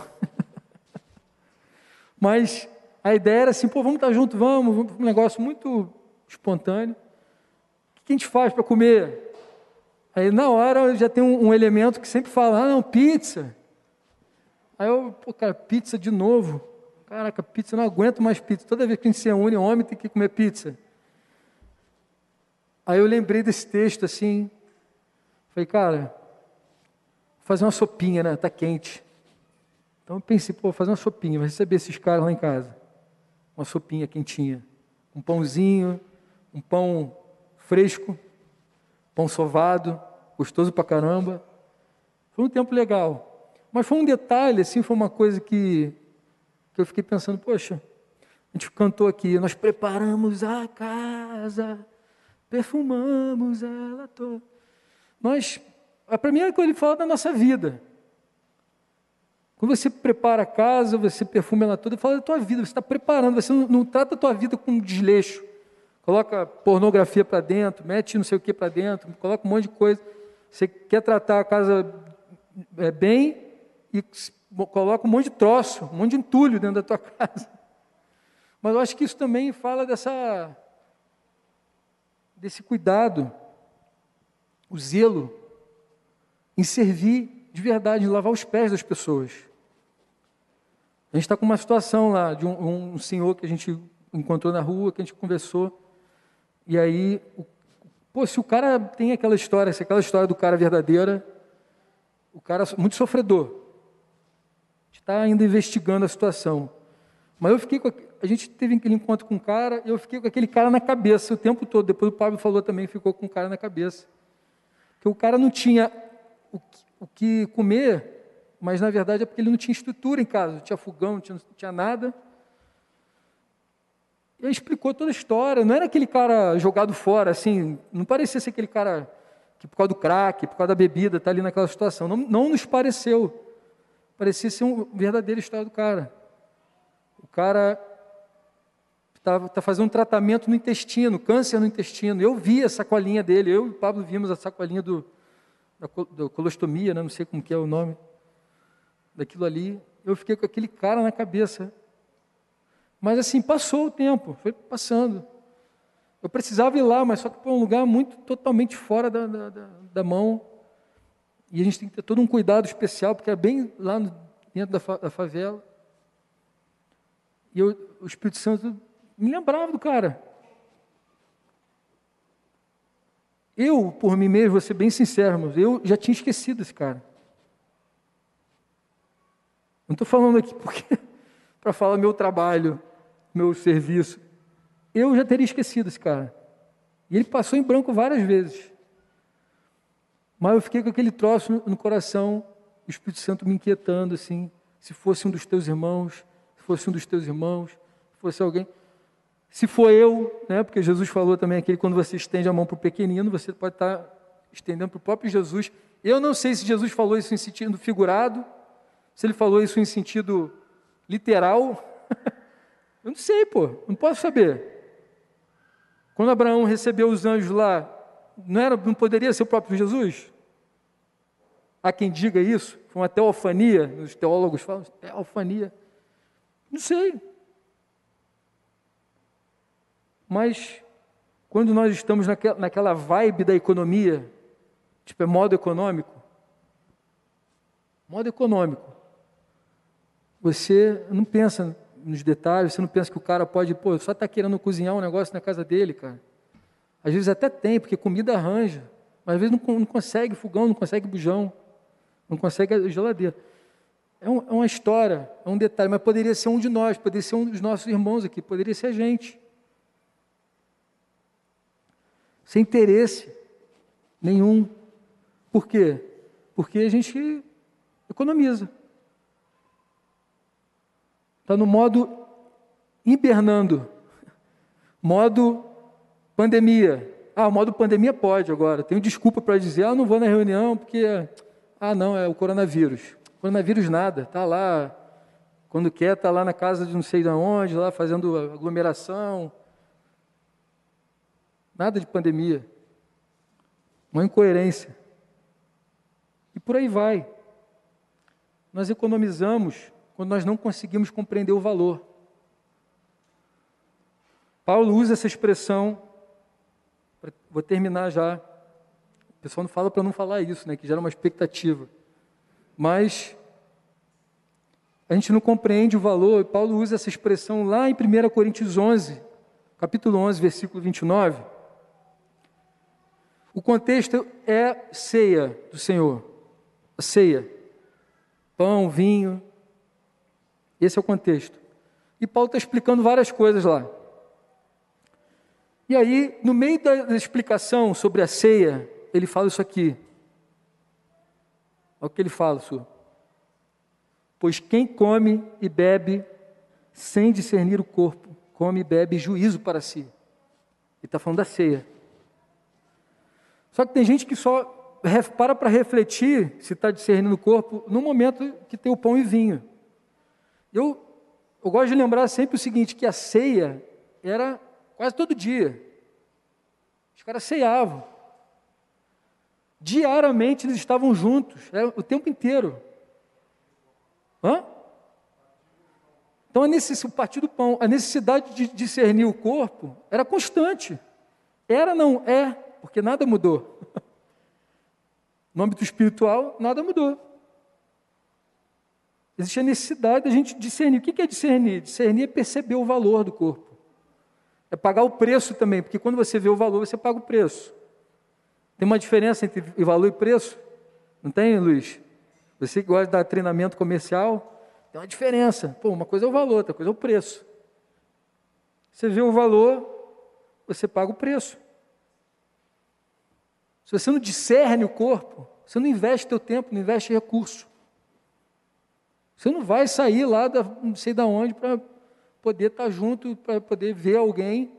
Mas a ideia era assim, pô, vamos estar junto, vamos, um negócio muito espontâneo. O que a gente faz para comer? Aí na hora já tem um, um, elemento que sempre fala, ah não, pizza. Aí eu, pô, cara, pizza de novo. Caraca, pizza, não aguento mais pizza. Toda vez que a gente se une, homem tem que comer pizza. Aí eu lembrei desse texto assim. Falei, cara, fazer uma sopinha, né? Tá quente. Então eu pensei, pô, fazer uma sopinha, vou receber esses caras lá em casa uma sopinha quentinha, um pãozinho, um pão fresco, pão sovado, gostoso pra caramba. Foi um tempo legal. Mas foi um detalhe, assim, foi uma coisa que, que eu fiquei pensando, poxa, a gente cantou aqui, nós preparamos a casa, perfumamos ela toda. Nós, a primeira coisa ele fala da nossa vida. Quando você prepara a casa, você perfuma ela toda, fala da tua vida, você está preparando, você não, não, trata a tua vida com desleixo. Coloca pornografia para dentro, mete não sei o que para dentro, coloca um monte de coisa. Você quer tratar a casa é, bem e coloca um monte de troço, um monte de entulho dentro da tua casa. Mas eu acho que isso também fala dessa desse cuidado, o zelo em servir de verdade, lavar os pés das pessoas. A gente está com uma situação lá de um, um, senhor que a gente encontrou na rua, que a gente conversou, e aí, o, pô, se o cara tem aquela história, se aquela história do cara verdadeira, o cara é muito sofredor. A gente está ainda investigando a situação. Mas eu fiquei com. A gente teve aquele encontro com o cara, e eu fiquei com aquele cara na cabeça o tempo todo. Depois o Pablo falou também, ficou com o cara na cabeça. Que o cara não tinha o, o que comer mas na verdade é porque ele não tinha estrutura em casa, não tinha fogão, não tinha, não tinha nada. E ele explicou toda a história, não era aquele cara jogado fora, assim, não parecia ser aquele cara que por causa do crack, por causa da bebida, está ali naquela situação. Não, não nos pareceu. Parecia ser uma verdadeira história do cara. O cara está tá fazendo um tratamento no intestino, câncer no intestino. Eu vi a sacolinha dele, eu e o Pablo vimos a sacolinha do, da, colostomia, né? não sei como que é o nome daquilo ali, eu fiquei com aquele cara na cabeça. Mas assim, passou o tempo, foi passando. Eu precisava ir lá, mas só que para um lugar muito totalmente fora da, da, da, mão. E a gente tem que ter todo um cuidado especial, porque é bem lá no dentro da, fa da favela. E eu, o Espírito Santo me lembrava do cara. Eu, por mim mesmo, vou ser bem sincero, eu já tinha esquecido esse cara. Não estou falando aqui porque para falar meu trabalho, meu serviço. Eu já teria esquecido esse cara. E ele passou em branco várias vezes. Mas eu fiquei com aquele troço no, no coração, o Espírito Santo me inquietando assim, se fosse um dos teus irmãos, se fosse um dos teus irmãos, se fosse alguém. Se for eu, né, porque Jesus falou também aqui, quando você estende a mão para o pequenino, você pode estar estendendo para o próprio Jesus. Eu não sei se Jesus falou isso em sentido figurado, se ele falou isso em sentido literal. eu não sei, pô, não posso saber. Quando Abraão recebeu os anjos lá, não, era, não poderia ser o próprio Jesus? Há quem diga isso, foi uma teofania, os teólogos falam, teofania. Não sei. Mas, quando nós estamos naquela, vibe da economia, tipo, é modo econômico, modo econômico, você não pensa nos detalhes, você não pensa que o cara pode, pô, só está querendo cozinhar um negócio na casa dele, cara. Às vezes até tem, porque comida arranja, mas às vezes não, não consegue fogão, não consegue bujão, não consegue geladeira. É, um, é, uma história, é um detalhe, mas poderia ser um de nós, poderia ser um dos nossos irmãos aqui, poderia ser a gente. Sem interesse nenhum. Por quê? Porque a gente economiza. Está no modo hibernando, modo pandemia. Ah, o modo pandemia pode agora. Tenho desculpa para dizer, ah, não vou na reunião porque, ah, não, é o coronavírus. Coronavírus nada, está lá, quando quer, está lá na casa de não sei de onde, lá fazendo aglomeração. Nada de pandemia. Uma incoerência. E por aí vai. Nós economizamos quando nós não conseguimos compreender o valor. Paulo usa essa expressão, vou terminar já. O pessoal não fala para não falar isso, né, que gera uma expectativa. Mas a gente não compreende o valor, Paulo usa essa expressão lá em 1 Coríntios 11, capítulo 11, versículo 29. O contexto é ceia do Senhor, a ceia, pão, vinho, esse é o contexto. E Paulo está explicando várias coisas lá. E aí, no meio da explicação sobre a ceia, ele fala isso aqui. Olha o que ele fala, senhor. Pois quem come e bebe sem discernir o corpo, come e bebe juízo para si. Ele está falando da ceia. Só que tem gente que só para para refletir se está discernindo o corpo no momento que tem o pão e vinho. Eu, eu gosto de lembrar sempre o seguinte, que a ceia era quase todo dia. Os caras ceiavam. Diariamente eles estavam juntos, era o tempo inteiro. Hã? Então a necessidade, o partir do pão, a necessidade de discernir o corpo era constante. Era, não é, porque nada mudou. No âmbito espiritual, nada mudou. Existe a necessidade da gente discernir. O que é discernir? Discernir é perceber o valor do corpo. É pagar o preço também, porque quando você vê o valor, você paga o preço. Tem uma diferença entre valor e preço? Não tem, Luiz? Você que gosta de dar treinamento comercial, tem uma diferença. Pô, uma coisa é o valor, outra coisa é o preço. Você vê o valor, você paga o preço. Se você não discerne o corpo, você não investe teu tempo, não investe recurso. Você não vai sair lá, da, não sei de onde, para poder estar tá junto, para poder ver alguém,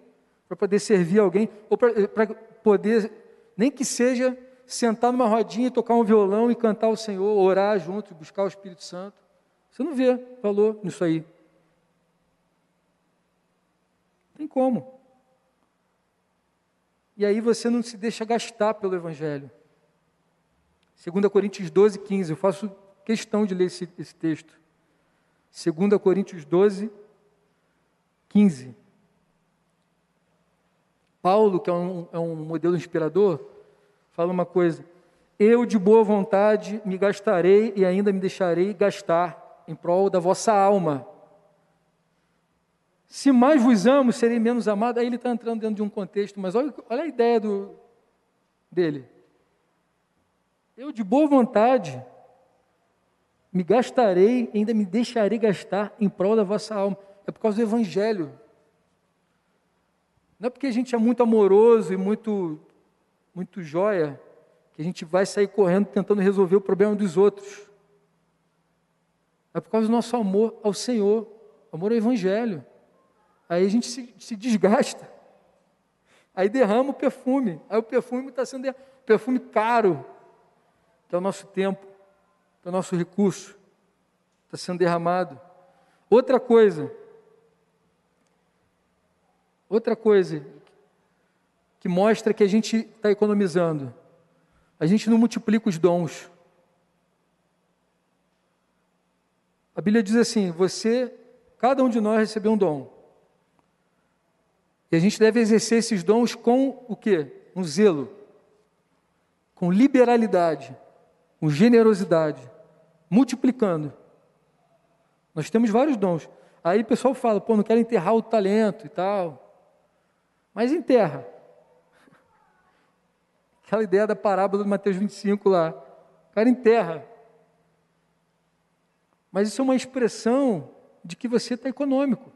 para poder servir alguém, ou para poder, nem que seja sentar numa rodinha, tocar um violão e cantar o Senhor, orar junto, buscar o Espírito Santo. Você não vê valor nisso aí. Tem como. E aí você não se deixa gastar pelo Evangelho. 2 Coríntios 12, 15. Eu faço questão de ler esse, esse texto. 2 Coríntios 12, 15. Paulo, que é um, é um modelo inspirador, fala uma coisa: Eu de boa vontade me gastarei e ainda me deixarei gastar, em prol da vossa alma. Se mais vos amo, serei menos amado. Aí ele está entrando dentro de um contexto, mas olha, olha a ideia do, dele. Eu, de boa vontade, me gastarei, ainda me deixarei gastar em prol da vossa alma. É por causa do Evangelho. Não é porque a gente é muito amoroso e muito, muito joia que a gente vai sair correndo tentando resolver o problema dos outros. É por causa do nosso amor ao Senhor, amor ao Evangelho. Aí a gente se, se desgasta. Aí derrama o perfume. Aí o perfume está sendo perfume caro, que é o nosso tempo, que é o nosso recurso, está sendo derramado. Outra coisa, outra coisa que mostra que a gente está economizando. A gente não multiplica os dons. A Bíblia diz assim: você, cada um de nós recebeu um dom. E a gente deve exercer esses dons com o quê? Um zelo, com liberalidade, com generosidade, multiplicando. Nós temos vários dons. Aí o pessoal fala, pô, não quero enterrar o talento e tal. Mas enterra. Aquela ideia da parábola do Mateus 25 lá. O cara enterra. Mas isso é uma expressão de que você está econômico.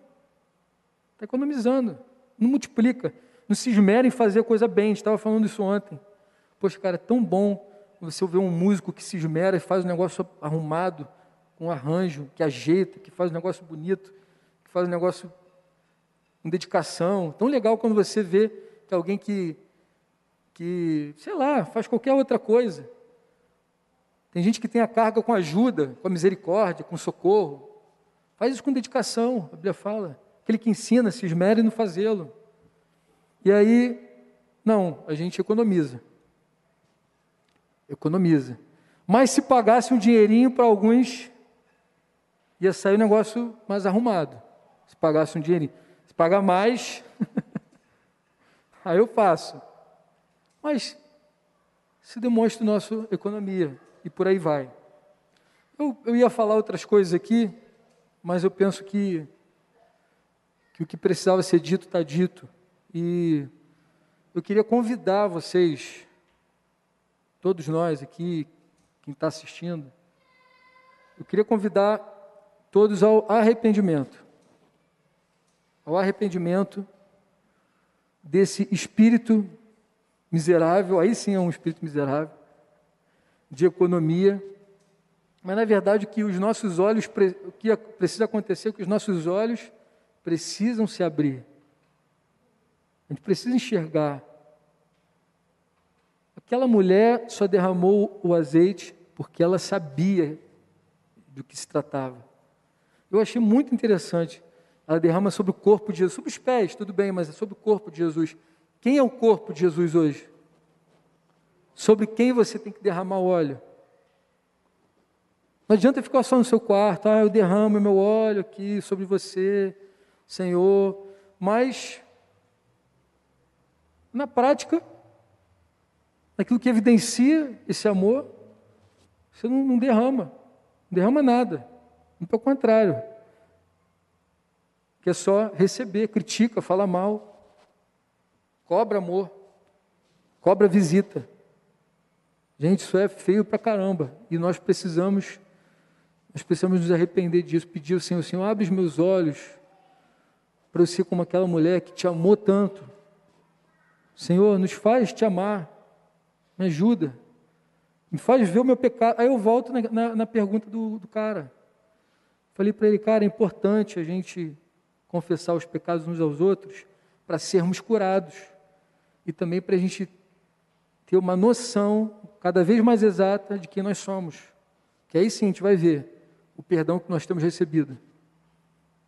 Está economizando não multiplica, não se esmera em fazer coisa bem. A gente estava falando isso ontem. Poxa, cara, é tão bom você ver um músico que se esmera e faz um negócio arrumado, com um arranjo, que ajeita, que faz um negócio bonito, que faz um negócio com dedicação. Tão legal quando você vê que alguém que, que, sei lá, faz qualquer outra coisa. Tem gente que tem a carga com ajuda, com a misericórdia, com socorro. Faz isso com dedicação, a Bíblia fala. Aquele que ensina, se esmera em fazê-lo. E aí, não, a gente economiza. Economiza. Mas se pagasse um dinheirinho para alguns, ia sair um negócio mais arrumado. Se pagasse um dinheirinho. Se pagar mais, aí eu faço. Mas se demonstra nossa economia e por aí vai. Eu, eu ia falar outras coisas aqui, mas eu penso que que o que precisava ser dito está dito. E eu queria convidar vocês, todos nós aqui, quem está assistindo, eu queria convidar todos ao arrependimento. Ao arrependimento desse espírito miserável, aí sim é um espírito miserável, de economia, mas na verdade que os nossos olhos, o que precisa acontecer é que os nossos olhos precisam se abrir. A gente precisa enxergar. Aquela mulher só derramou o azeite porque ela sabia do que se tratava. Eu achei muito interessante. Ela derrama sobre o corpo de Jesus, sobre os pés, tudo bem, mas é sobre o corpo de Jesus. Quem é o corpo de Jesus hoje? Sobre quem você tem que derramar o óleo? Não adianta ficar só no seu quarto, ah, eu derramo meu óleo aqui sobre você. Senhor, mas na prática, naquilo que evidencia esse amor, você não, não derrama, não derrama nada, pelo contrário, que é só receber, critica, fala mal, cobra amor, cobra visita. Gente, isso é feio pra caramba. E nós precisamos, nós precisamos nos arrepender disso, pedir ao Senhor, Senhor, abre os meus olhos para eu ser como aquela mulher que te amou tanto. Senhor, nos faz te amar, me ajuda, me faz ver o meu pecado. Aí eu volto na, na, na pergunta do, do cara. Falei para ele, cara, é importante a gente confessar os pecados uns aos outros para sermos curados e também para a gente ter uma noção cada vez mais exata de quem nós somos. Que aí sim a gente vai ver o perdão que nós temos recebido.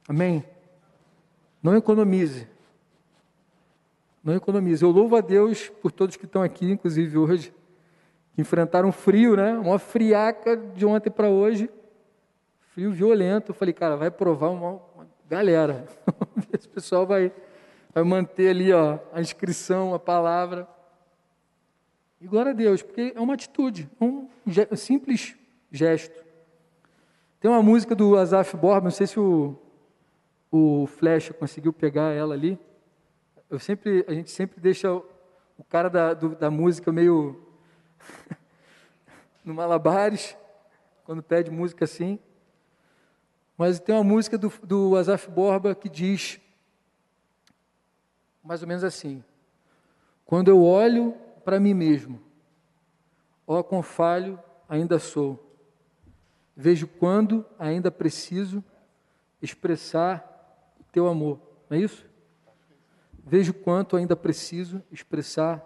Amém? Não economize. Não economize. Eu louvo a Deus por todos que estão aqui, inclusive hoje, que enfrentaram frio, né? Uma friaca de ontem para hoje. Frio violento. Eu falei, cara, vai provar uma, uma galera. Esse pessoal vai, vai manter ali ó, a inscrição, a palavra. E glória a Deus, porque é uma atitude, um simples gesto. Tem uma música do Azaf Borba, não sei se o, o Flecha conseguiu pegar ela ali. Eu sempre, a gente sempre deixa o cara da, do, da música meio no malabares, quando pede música assim. Mas tem uma música do, do Azaf Borba que diz mais ou menos assim: Quando eu olho para mim mesmo, ó quão falho ainda sou. Vejo quando ainda preciso expressar teu amor. Não é isso? Vejo quanto ainda preciso expressar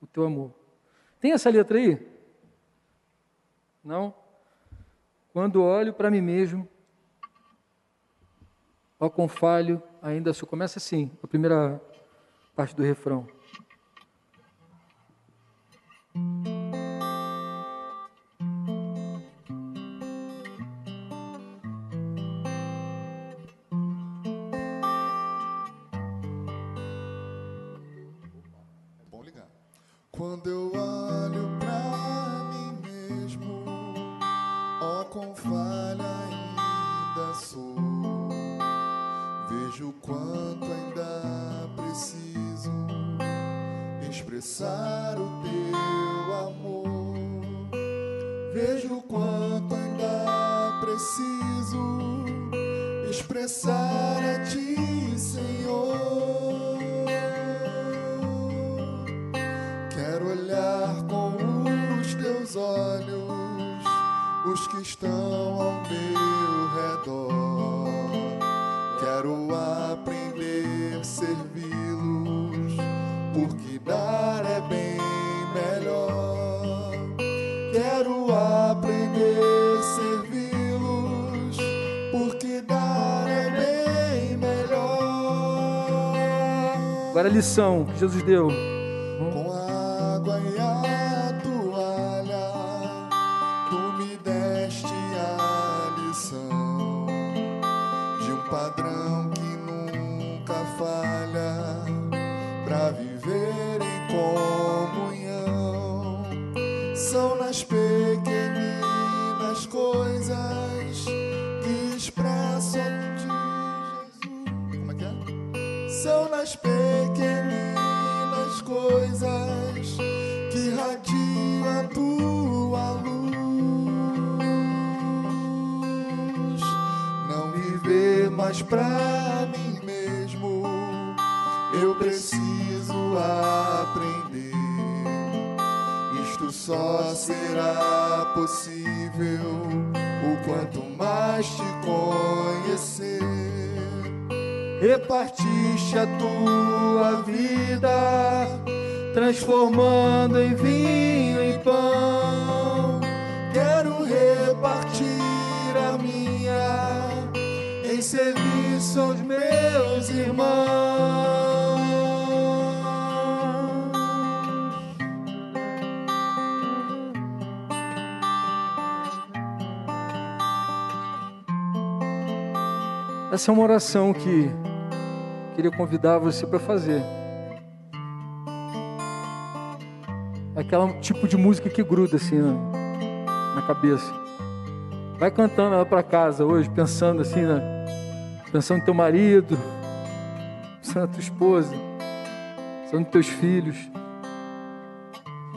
o teu amor. Tem essa letra aí? Não? Quando olho para mim mesmo, ó quão falho ainda sou. Começa assim, a primeira parte do refrão. Preciso expressar a ti, lição que Jesus deu. Essa é uma oração que queria convidar você para fazer. É aquela tipo de música que gruda assim na, na cabeça. Vai cantando ela para casa hoje, pensando assim, na, pensando no teu marido, pensando na tua esposa, pensando nos teus filhos,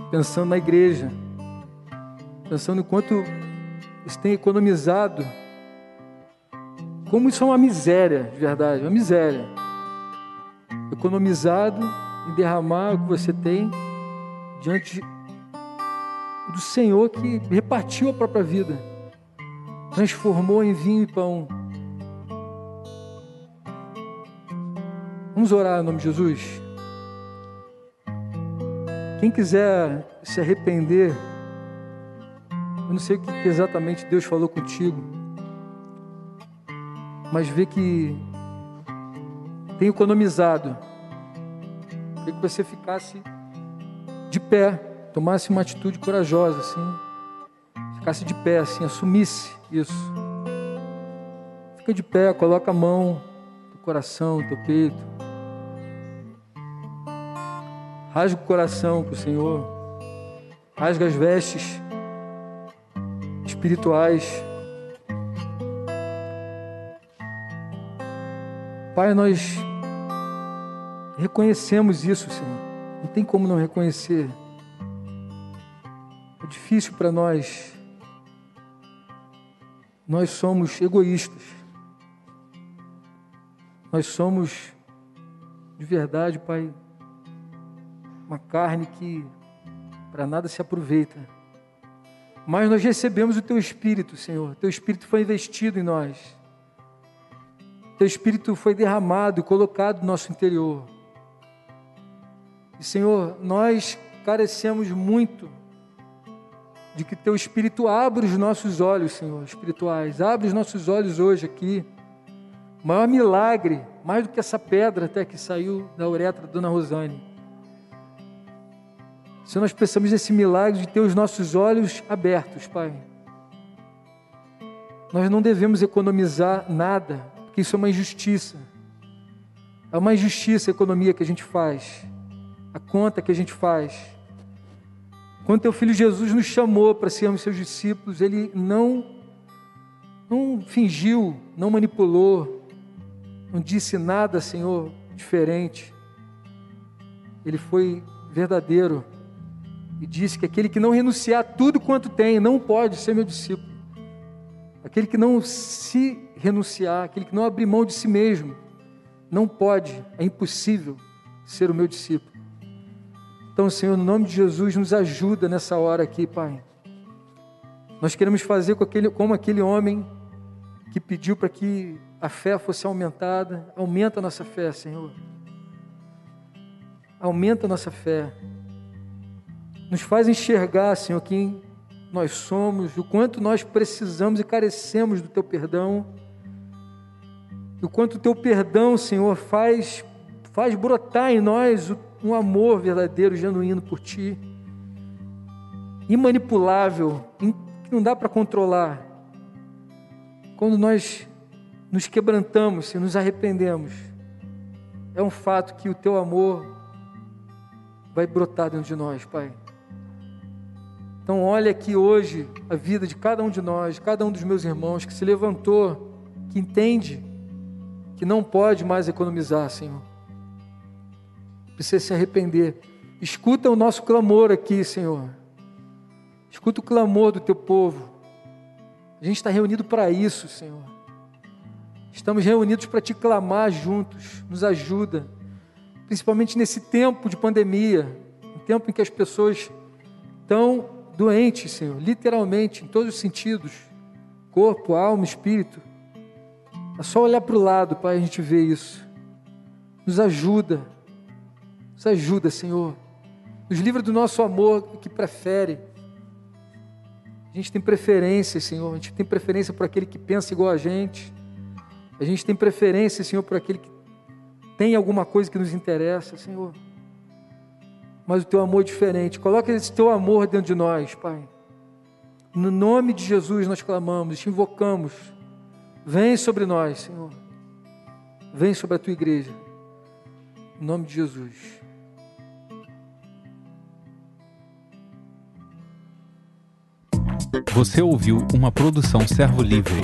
pensando na igreja, pensando em quanto você tem economizado como isso é uma miséria, de verdade, uma miséria. Economizado em derramar o que você tem diante do Senhor que repartiu a própria vida, transformou em vinho e pão. Vamos orar em nome de Jesus? Quem quiser se arrepender, eu não sei o que exatamente Deus falou contigo mas vê que tem economizado. Queria que você ficasse de pé, tomasse uma atitude corajosa, assim, ficasse de pé, assim, assumisse isso. Fica de pé, coloca a mão no coração, no teu peito. Rasga o coração para o Senhor. Rasga as vestes espirituais. Pai, nós reconhecemos isso, Senhor. Não tem como não reconhecer. É difícil para nós. Nós somos egoístas. Nós somos, de verdade, Pai, uma carne que para nada se aproveita. Mas nós recebemos o Teu Espírito, Senhor. Teu Espírito foi investido em nós. Teu Espírito foi derramado e colocado no nosso interior. E, Senhor, nós carecemos muito de que Teu Espírito abra os nossos olhos, Senhor, espirituais. Abre os nossos olhos hoje aqui. O maior milagre, mais do que essa pedra até que saiu da uretra da Dona Rosane. Se nós precisamos desse milagre de ter os nossos olhos abertos, Pai. Nós não devemos economizar nada, porque isso é uma injustiça. É uma injustiça a economia que a gente faz, a conta que a gente faz. Quando teu filho Jesus nos chamou para sermos seus discípulos, ele não não fingiu, não manipulou, não disse nada, Senhor, diferente. Ele foi verdadeiro e disse que aquele que não renunciar tudo quanto tem não pode ser meu discípulo. Aquele que não se renunciar, aquele que não abrir mão de si mesmo, não pode, é impossível ser o meu discípulo. Então, Senhor, no nome de Jesus, nos ajuda nessa hora aqui, Pai. Nós queremos fazer com aquele, como aquele homem que pediu para que a fé fosse aumentada. Aumenta a nossa fé, Senhor. Aumenta a nossa fé. Nos faz enxergar, Senhor, quem nós somos, o quanto nós precisamos e carecemos do Teu perdão. E o quanto o Teu perdão, Senhor, faz, faz brotar em nós um amor verdadeiro, genuíno por Ti. Imanipulável, que não dá para controlar. Quando nós nos quebrantamos, se nos arrependemos, é um fato que o teu amor vai brotar dentro de nós, Pai. Então, olha aqui hoje a vida de cada um de nós, cada um dos meus irmãos que se levantou, que entende que não pode mais economizar, Senhor. Precisa se arrepender. Escuta o nosso clamor aqui, Senhor. Escuta o clamor do teu povo. A gente está reunido para isso, Senhor. Estamos reunidos para te clamar juntos. Nos ajuda, principalmente nesse tempo de pandemia, um tempo em que as pessoas estão doentes, Senhor, literalmente, em todos os sentidos corpo, alma, espírito. É só olhar para o lado para a gente ver isso. Nos ajuda, nos ajuda, Senhor. Nos livra do nosso amor que prefere. A gente tem preferência, Senhor. A gente tem preferência por aquele que pensa igual a gente. A gente tem preferência, Senhor, por aquele que tem alguma coisa que nos interessa, Senhor. Mas o teu amor é diferente. Coloca esse teu amor dentro de nós, Pai. No nome de Jesus nós clamamos, te invocamos. Vem sobre nós, Senhor. Vem sobre a tua igreja. Em nome de Jesus. Você ouviu uma produção Servo Livre.